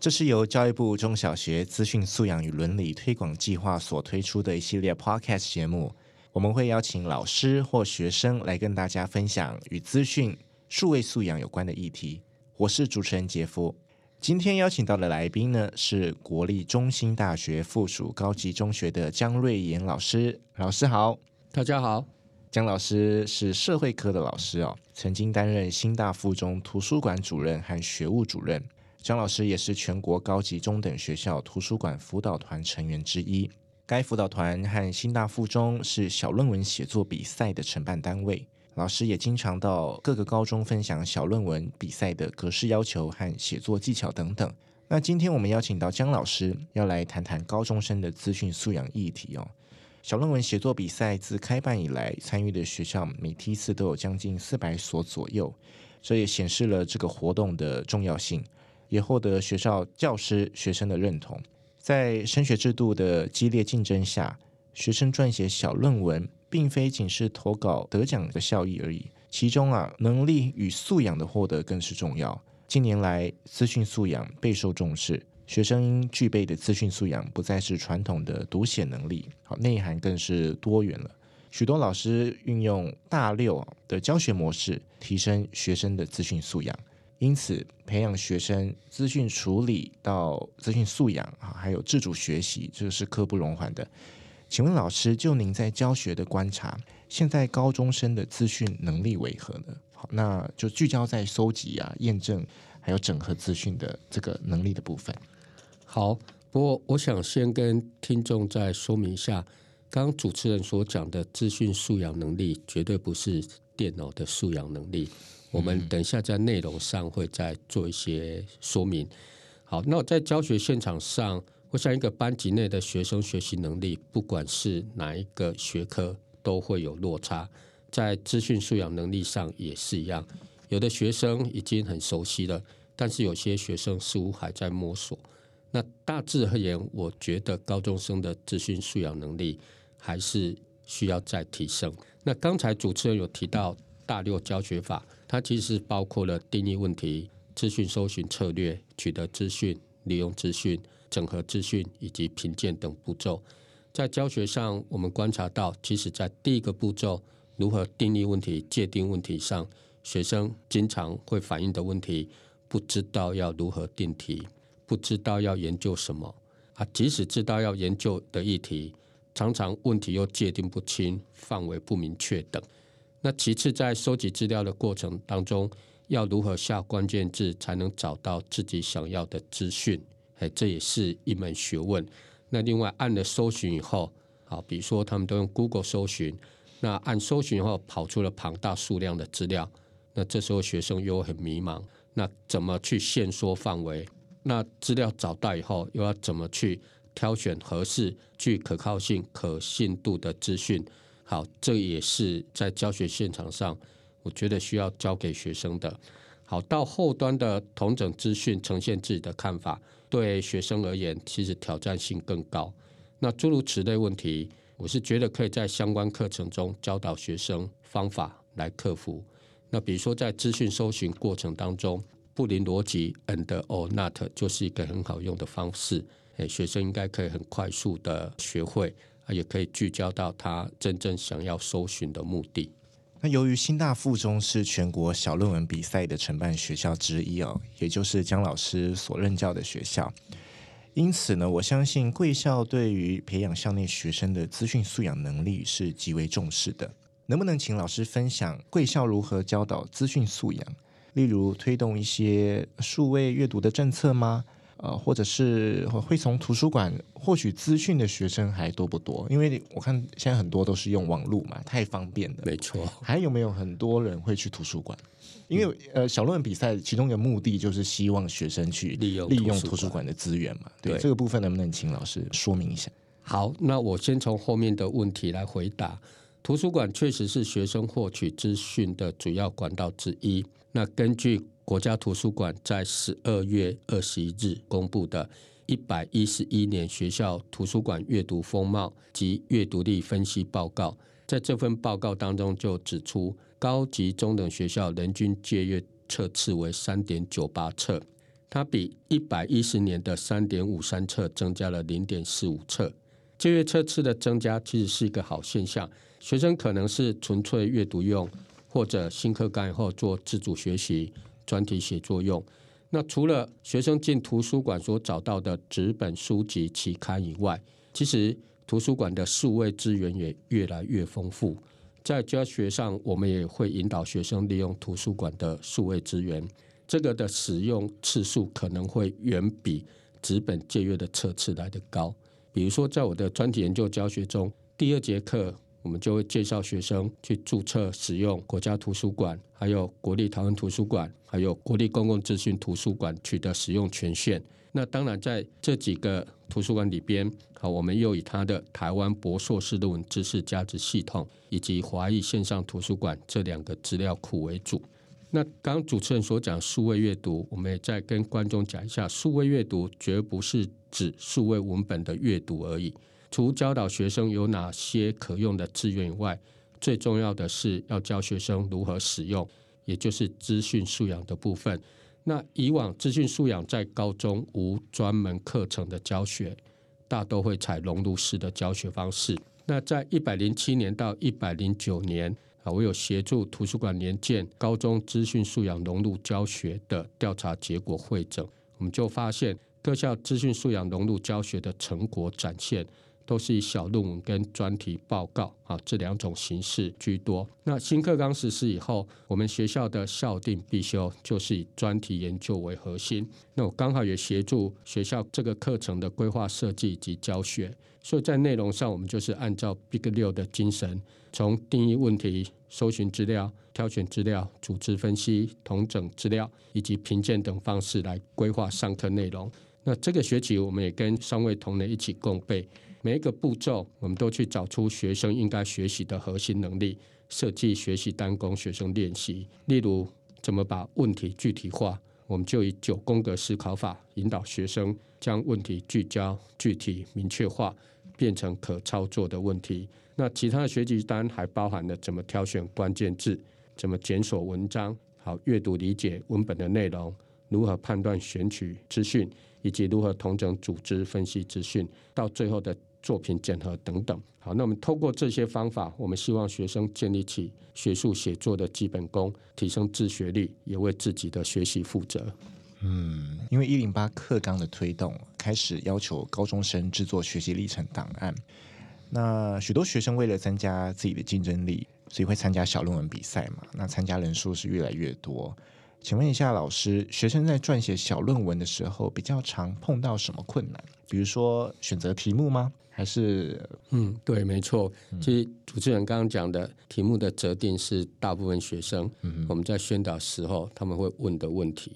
这是由教育部中小学资讯素养与伦理推广计划所推出的一系列 Podcast 节目。我们会邀请老师或学生来跟大家分享与资讯、数位素养有关的议题。我是主持人杰夫。今天邀请到的来宾呢，是国立中兴大学附属高级中学的江瑞妍老师。老师好，大家好。江老师是社会科的老师哦，曾经担任新大附中图书馆主任和学务主任。姜老师也是全国高级中等学校图书馆辅导团成员之一。该辅导团和新大附中是小论文写作比赛的承办单位。老师也经常到各个高中分享小论文比赛的格式要求和写作技巧等等。那今天我们邀请到姜老师，要来谈谈高中生的资讯素养议题哦。小论文写作比赛自开办以来，参与的学校每梯次都有将近四百所左右，这也显示了这个活动的重要性。也获得学校教师、学生的认同。在升学制度的激烈竞争下，学生撰写小论文，并非仅是投稿得奖的效益而已。其中啊，能力与素养的获得更是重要。近年来，资讯素养备受重视，学生应具备的资讯素养不再是传统的读写能力，好，内涵更是多元了。许多老师运用大六的教学模式，提升学生的资讯素养。因此，培养学生资讯处理到资讯素养啊，还有自主学习，这个是刻不容缓的。请问老师，就您在教学的观察，现在高中生的资讯能力为何呢？好，那就聚焦在收集啊、验证还有整合资讯的这个能力的部分。好，不过我想先跟听众再说明一下，刚刚主持人所讲的资讯素养能力，绝对不是电脑的素养能力。我们等一下在内容上会再做一些说明。好，那我在教学现场上，我想一个班级内的学生学习能力，不管是哪一个学科，都会有落差。在资讯素养能力上也是一样，有的学生已经很熟悉了，但是有些学生似乎还在摸索。那大致而言，我觉得高中生的资讯素养能力还是需要再提升。那刚才主持人有提到大六教学法。它其实包括了定义问题、资讯搜寻策略、取得资讯、利用资讯、整合资讯以及评鉴等步骤。在教学上，我们观察到，其实在第一个步骤如何定义问题、界定问题上，学生经常会反映的问题，不知道要如何定题，不知道要研究什么啊。即使知道要研究的议题，常常问题又界定不清、范围不明确等。那其次，在收集资料的过程当中，要如何下关键字才能找到自己想要的资讯？哎，这也是一门学问。那另外，按了搜寻以后，好，比如说他们都用 Google 搜寻，那按搜寻以后跑出了庞大数量的资料，那这时候学生又很迷茫。那怎么去限缩范围？那资料找到以后，又要怎么去挑选合适、具可靠性、可信度的资讯？好，这也是在教学现场上，我觉得需要教给学生的。好，到后端的同整资讯，呈现自己的看法，对学生而言，其实挑战性更高。那诸如此类问题，我是觉得可以在相关课程中教导学生方法来克服。那比如说，在资讯搜寻过程当中，布林逻辑 and or not 就是一个很好用的方式。诶，学生应该可以很快速的学会。也可以聚焦到他真正想要搜寻的目的。那由于新大附中是全国小论文比赛的承办学校之一哦，也就是姜老师所任教的学校，因此呢，我相信贵校对于培养校内学生的资讯素养能力是极为重视的。能不能请老师分享贵校如何教导资讯素养？例如推动一些数位阅读的政策吗？呃，或者是会从图书馆获取资讯的学生还多不多？因为我看现在很多都是用网络嘛，太方便了。没错。还有没有很多人会去图书馆？因为呃，小论文比赛其中一个目的就是希望学生去利用利用图书馆的资源嘛。对，对这个部分能不能请老师说明一下？好，那我先从后面的问题来回答。图书馆确实是学生获取资讯的主要管道之一。那根据国家图书馆在十二月二十一日公布的《一百一十一年学校图书馆阅读风貌及阅读力分析报告》，在这份报告当中就指出，高级中等学校人均借阅册次为三点九八册，它比一百一十年的三点五三册增加了零点四五册。借阅册次的增加其实是一个好现象，学生可能是纯粹阅读用，或者新课纲以后做自主学习。专题写作用。那除了学生进图书馆所找到的纸本书籍期刊以外，其实图书馆的数位资源也越来越丰富。在教学上，我们也会引导学生利用图书馆的数位资源。这个的使用次数可能会远比纸本借阅的册次来得高。比如说，在我的专题研究教学中，第二节课。我们就会介绍学生去注册使用国家图书馆，还有国立台湾图书馆，还有国立公共资讯图书馆取得使用权限。那当然，在这几个图书馆里边，好，我们又以它的台湾博硕士论文知识价值系统以及华裔线上图书馆这两个资料库为主。那刚刚主持人所讲数位阅读，我们也再跟观众讲一下，数位阅读绝不是指数位文本的阅读而已。除教导学生有哪些可用的资源以外，最重要的是要教学生如何使用，也就是资讯素养的部分。那以往资讯素养在高中无专门课程的教学，大都会采熔炉式的教学方式。那在一百零七年到一百零九年啊，我有协助图书馆年鉴高中资讯素养融入教学的调查结果汇整，我们就发现各校资讯素养融入教学的成果展现。都是以小论文跟专题报告啊这两种形式居多。那新课纲实施以后，我们学校的校定必修就是以专题研究为核心。那我刚好也协助学校这个课程的规划设计及教学，所以在内容上，我们就是按照 Big 六的精神，从定义问题、搜寻资料、挑选资料、组织分析、统整资料以及评鉴等方式来规划上课内容。那这个学期，我们也跟三位同仁一起共备。每一个步骤，我们都去找出学生应该学习的核心能力，设计学习单供学生练习。例如，怎么把问题具体化，我们就以九宫格思考法引导学生将问题聚焦、具体、明确化，变成可操作的问题。那其他的学习单还包含了怎么挑选关键字，怎么检索文章，好阅读理解文本的内容，如何判断选取资讯，以及如何统整组织分析资讯，到最后的。作品检核等等，好，那我们透过这些方法，我们希望学生建立起学术写作的基本功，提升自学力，也为自己的学习负责。嗯，因为一零八课纲的推动，开始要求高中生制作学习历程档案。那许多学生为了增加自己的竞争力，所以会参加小论文比赛嘛。那参加人数是越来越多。请问一下老师，学生在撰写小论文的时候，比较常碰到什么困难？比如说选择题目吗？还是嗯，对，没错。其实主持人刚刚讲的题目的择定是大部分学生我们在宣导时候他们会问的问题。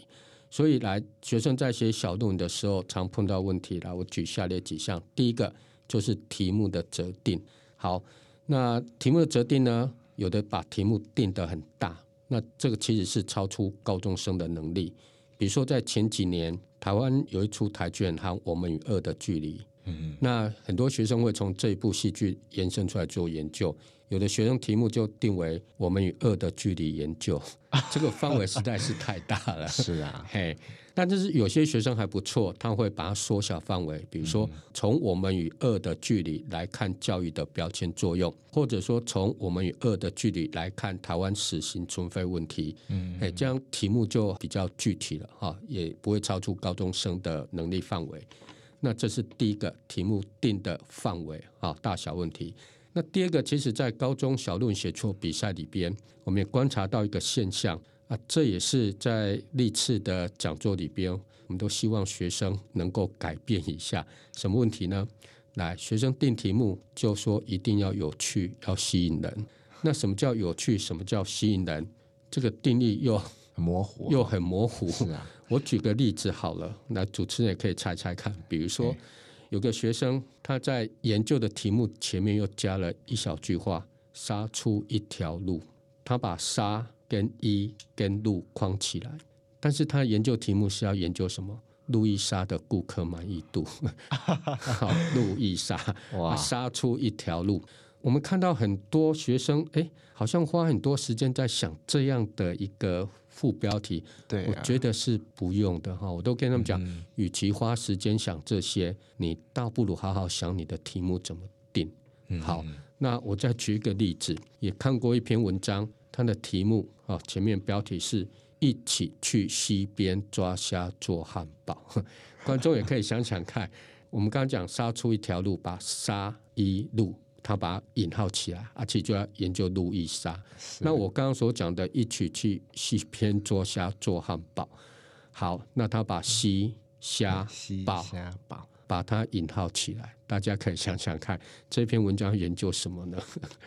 所以来学生在写小论文的时候，常碰到问题。来，我举下列几项。第一个就是题目的择定。好，那题目的择定呢，有的把题目定得很大，那这个其实是超出高中生的能力。比如说在前几年，台湾有一出台剧《和我们与恶的距离》。嗯，那很多学生会从这一部戏剧延伸出来做研究，有的学生题目就定为“我们与恶的距离研究”，这个范围实在是太大了。是啊，嘿，但就是有些学生还不错，他会把它缩小范围，比如说从我们与恶的距离来看教育的标签作用，或者说从我们与恶的距离来看台湾死刑存废问题。嗯，哎，这样题目就比较具体了哈，也不会超出高中生的能力范围。那这是第一个题目定的范围啊，大小问题。那第二个，其实在高中小论写作比赛里边，我们也观察到一个现象，啊，这也是在历次的讲座里边，我们都希望学生能够改变一下。什么问题呢？来，学生定题目就说一定要有趣，要吸引人。那什么叫有趣？什么叫吸引人？这个定义又很模糊，又很模糊。是啊，我举个例子好了，那主持人也可以猜猜看。比如说，有个学生他在研究的题目前面又加了一小句话：“杀出一条路。”他把杀跟一跟路框起来，但是他研究题目是要研究什么？路易莎的顾客满意度。好，路易莎哇，杀出一条路。我们看到很多学生，哎，好像花很多时间在想这样的一个副标题。对啊，我觉得是不用的哈。我都跟他们讲，嗯，与其花时间想这些，你倒不如好好想你的题目怎么定。好。嗯那我再举一个例子，也看过一篇文章，它的题目啊，前面标题是一起去溪边抓虾做汉堡。观众也可以想想看，我们刚刚讲杀出一条路，把杀一路，他把它引号起来，而且就要研究路易莎。那我刚刚所讲的一起去西边做虾做汉堡，好，那他把西虾堡。把它引号起来，大家可以想想看，这篇文章研究什么呢？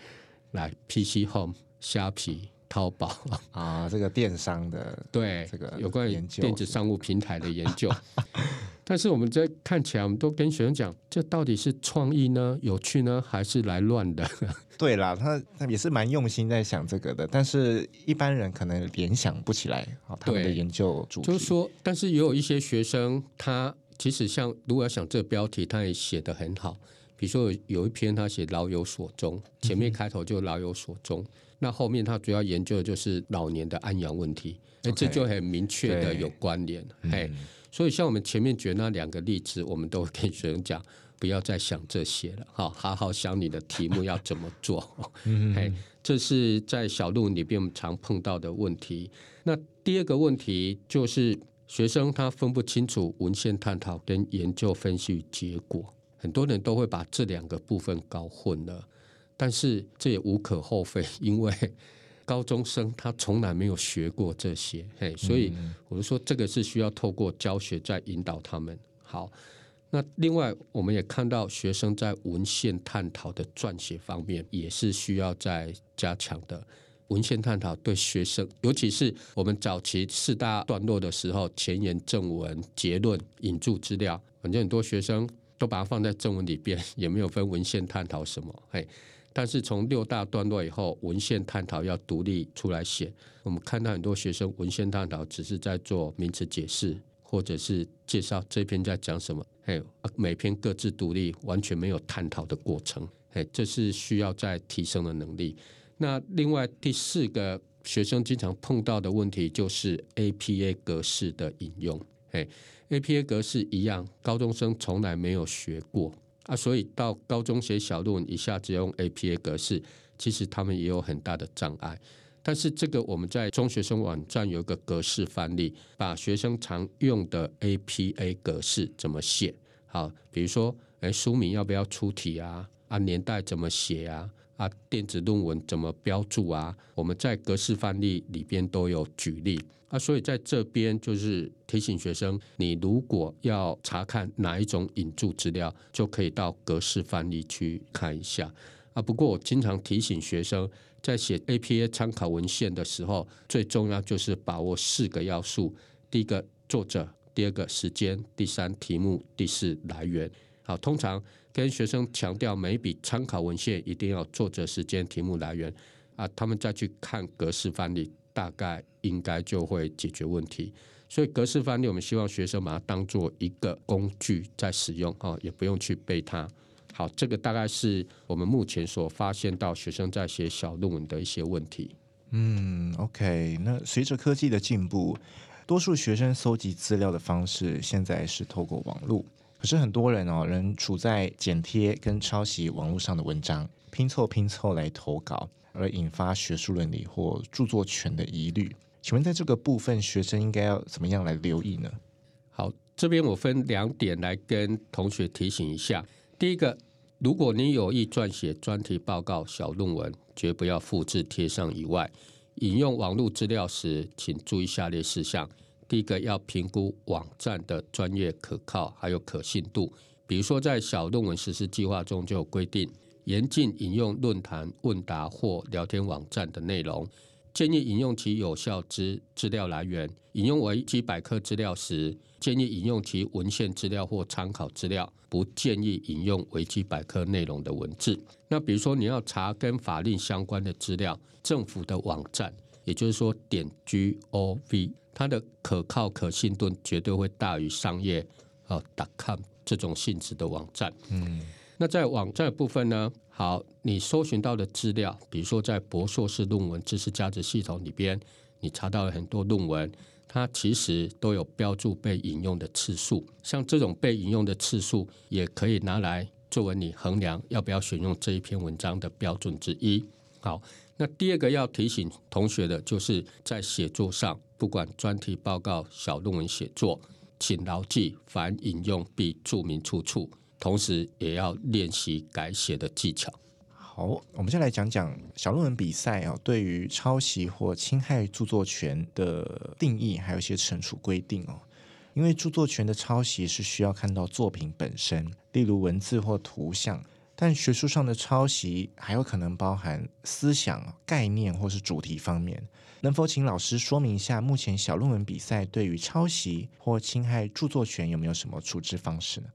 来，PC Home、虾皮、淘宝啊，这个电商的对这个有关于电子商务平台的研究。但是我们在看起来，我们都跟学生讲，这到底是创意呢、有趣呢，还是来乱的？对啦，他他也是蛮用心在想这个的，但是一般人可能联想不起来啊，他们的研究主题。就是说，但是也有一些学生他。其实像如果要想这个标题，他也写得很好。比如说有一篇他写“老有所终”，前面开头就“老有所终”，那后面他主要研究的就是老年的安养问题，那这就很明确的有关联。嘿，所以像我们前面举那两个例子，我们都跟学生讲，不要再想这些了，好，好好想你的题目要怎么做。嗯，嘿，这是在小论文里边我们常碰到的问题。那第二个问题就是。学生他分不清楚文献探讨跟研究分析结果，很多人都会把这两个部分搞混了。但是这也无可厚非，因为高中生他从来没有学过这些，嘿，所以我就说这个是需要透过教学在引导他们。好，那另外我们也看到学生在文献探讨的撰写方面也是需要再加强的。文献探讨对学生，尤其是我们早期四大段落的时候，前言、正文、结论、引注资料，反正很多学生都把它放在正文里边，也没有分文献探讨什么。嘿，但是从六大段落以后，文献探讨要独立出来写。我们看到很多学生文献探讨只是在做名词解释，或者是介绍这篇在讲什么。嘿，每篇各自独立，完全没有探讨的过程。嘿，这是需要再提升的能力。那另外第四个学生经常碰到的问题就是 APA 格式的引用。嘿，APA 格式一样，高中生从来没有学过啊，所以到高中写小论文一下子用 APA 格式，其实他们也有很大的障碍。但是这个我们在中学生网站有一个格式范例，把学生常用的 APA 格式怎么写，好，比如说，哎，书名要不要出题啊？啊，年代怎么写啊？啊，电子论文怎么标注啊？我们在格式范例里边都有举例啊，所以在这边就是提醒学生，你如果要查看哪一种引注资料，就可以到格式范例去看一下啊。不过我经常提醒学生，在写 APA 参考文献的时候，最重要就是把握四个要素：第一个作者，第二个时间，第三题目，第四来源。好，通常。跟学生强调，每一笔参考文献一定要作者、时间、题目、来源啊，他们再去看格式范例，大概应该就会解决问题。所以格式范例，我们希望学生把它当做一个工具在使用啊，也不用去背它。好，这个大概是我们目前所发现到学生在写小论文的一些问题。嗯，OK，那随着科技的进步，多数学生搜集资料的方式现在是透过网络。可是很多人哦，仍处在剪贴跟抄袭网络上的文章，拼凑拼凑来投稿，而引发学术伦理或著作权的疑虑。请问，在这个部分，学生应该要怎么样来留意呢？好，这边我分两点来跟同学提醒一下。第一个，如果你有意撰写专题报告、小论文，绝不要复制贴上以外，引用网络资料时，请注意下列事项：第一个，要评估网站的专业可靠还有可信度。比如说，在小论文实施计划中就有规定，严禁引用论坛、问答或聊天网站的内容。建议引用其有效之资料来源。引用维基百科资料时，建议引用其文献资料或参考资料，不建议引用维基百科内容的文字。那比如说，你要查跟法令相关的资料，政府的网站，也就是说点 gov，它的可靠可信度绝对会大于商业啊 .com 这种性质的网站。嗯。那在网站的部分呢？好，你搜寻到的资料，比如说在博硕士论文知识价值系统里边，你查到了很多论文，它其实都有标注被引用的次数。像这种被引用的次数，也可以拿来作为你衡量要不要选用这一篇文章的标准之一。好，那第二个要提醒同学的，就是在写作上，不管专题报告、小论文写作，请牢记凡引用必注明出处。同时也要练习改写的技巧。好，我们先来讲讲小论文比赛啊，对于抄袭或侵害著作权的定义，还有一些惩处规定哦。因为著作权的抄袭是需要看到作品本身，例如文字或图像，但学术上的抄袭还有可能包含思想、概念或是主题方面。能否请老师说明一下，目前小论文比赛对于抄袭或侵害著作权有没有什么处置方式呢？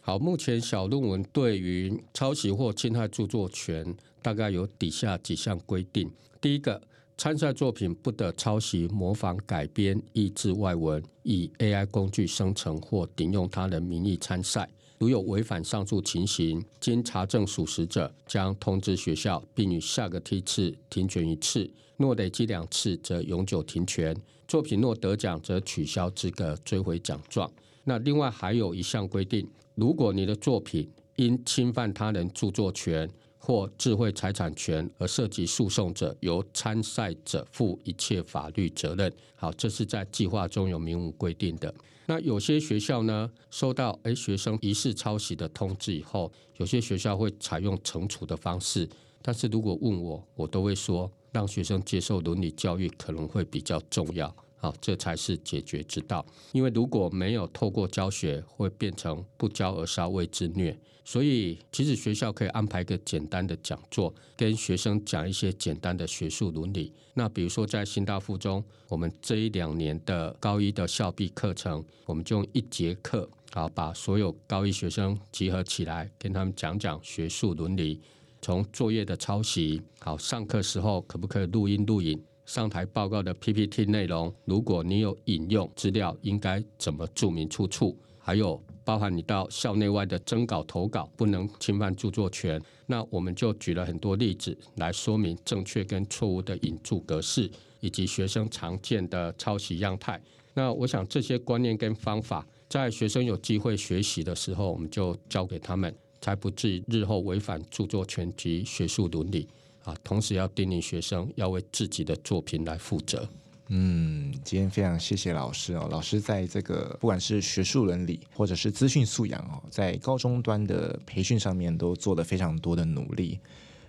好，目前小论文对于抄袭或侵害著作权，大概有底下几项规定。第一个，参赛作品不得抄袭、模仿、改编、译制外文，以 AI 工具生成或顶用他人名义参赛。如有违反上述情形，经查证属实者，将通知学校，并于下个梯次停权一次。若累积两次，则永久停权。作品若得奖，则取消资格，追回奖状。那另外还有一项规定。如果你的作品因侵犯他人著作权或智慧财产权而涉及诉讼者，由参赛者负一切法律责任。好，这是在计划中有明文规定的。那有些学校呢，收到诶学生疑似抄袭的通知以后，有些学校会采用惩处的方式。但是如果问我，我都会说，让学生接受伦理教育可能会比较重要。好，这才是解决之道。因为如果没有透过教学，会变成不教而杀谓之虐。所以，其实学校可以安排一个简单的讲座，跟学生讲一些简单的学术伦理。那比如说，在新大附中，我们这一两年的高一的校毕课程，我们就用一节课，好，把所有高一学生集合起来，跟他们讲讲学术伦理。从作业的抄袭，好，上课时候可不可以录音录影？上台报告的 PPT 内容，如果你有引用资料，应该怎么注明出处？还有包含你到校内外的征稿投稿，不能侵犯著作权。那我们就举了很多例子来说明正确跟错误的引注格式，以及学生常见的抄袭样态。那我想这些观念跟方法，在学生有机会学习的时候，我们就教给他们，才不至于日后违反著作权及学术伦理。啊，同时要叮咛学生要为自己的作品来负责。嗯，今天非常谢谢老师哦。老师在这个不管是学术伦理或者是资讯素养哦，在高中端的培训上面都做了非常多的努力。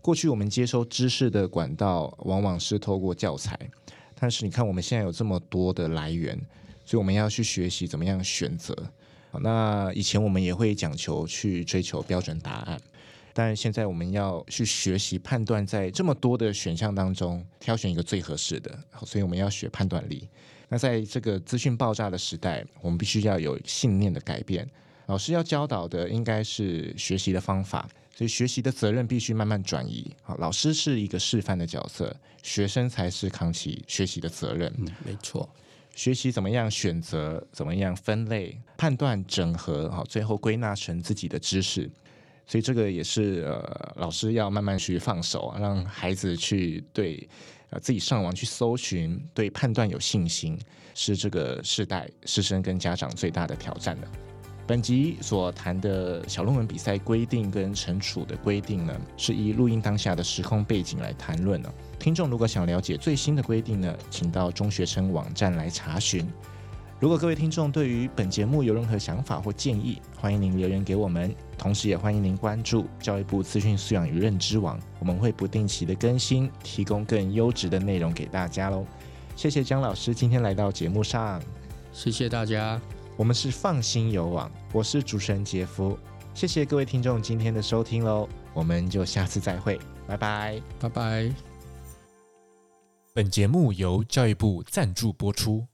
过去我们接收知识的管道往往是透过教材，但是你看我们现在有这么多的来源，所以我们要去学习怎么样选择。那以前我们也会讲求去追求标准答案。但是现在我们要去学习判断，在这么多的选项当中挑选一个最合适的，所以我们要学判断力。那在这个资讯爆炸的时代，我们必须要有信念的改变。老师要教导的应该是学习的方法，所以学习的责任必须慢慢转移。好，老师是一个示范的角色，学生才是扛起学习的责任。嗯，没错，学习怎么样选择，怎么样分类、判断、整合，好，最后归纳成自己的知识。所以这个也是呃，老师要慢慢去放手，让孩子去对呃自己上网去搜寻，对判断有信心，是这个世代师生跟家长最大的挑战了。本集所谈的小论文比赛规定跟惩处的规定呢，是以录音当下的时空背景来谈论呢。听众如果想了解最新的规定呢，请到中学生网站来查询。如果各位听众对于本节目有任何想法或建议，欢迎您留言给我们。同时，也欢迎您关注教育部资讯素养与认知网，我们会不定期的更新，提供更优质的内容给大家喽。谢谢江老师今天来到节目上，谢谢大家。我们是放心游网，我是主持人杰夫，谢谢各位听众今天的收听喽，我们就下次再会，拜拜，拜拜。本节目由教育部赞助播出。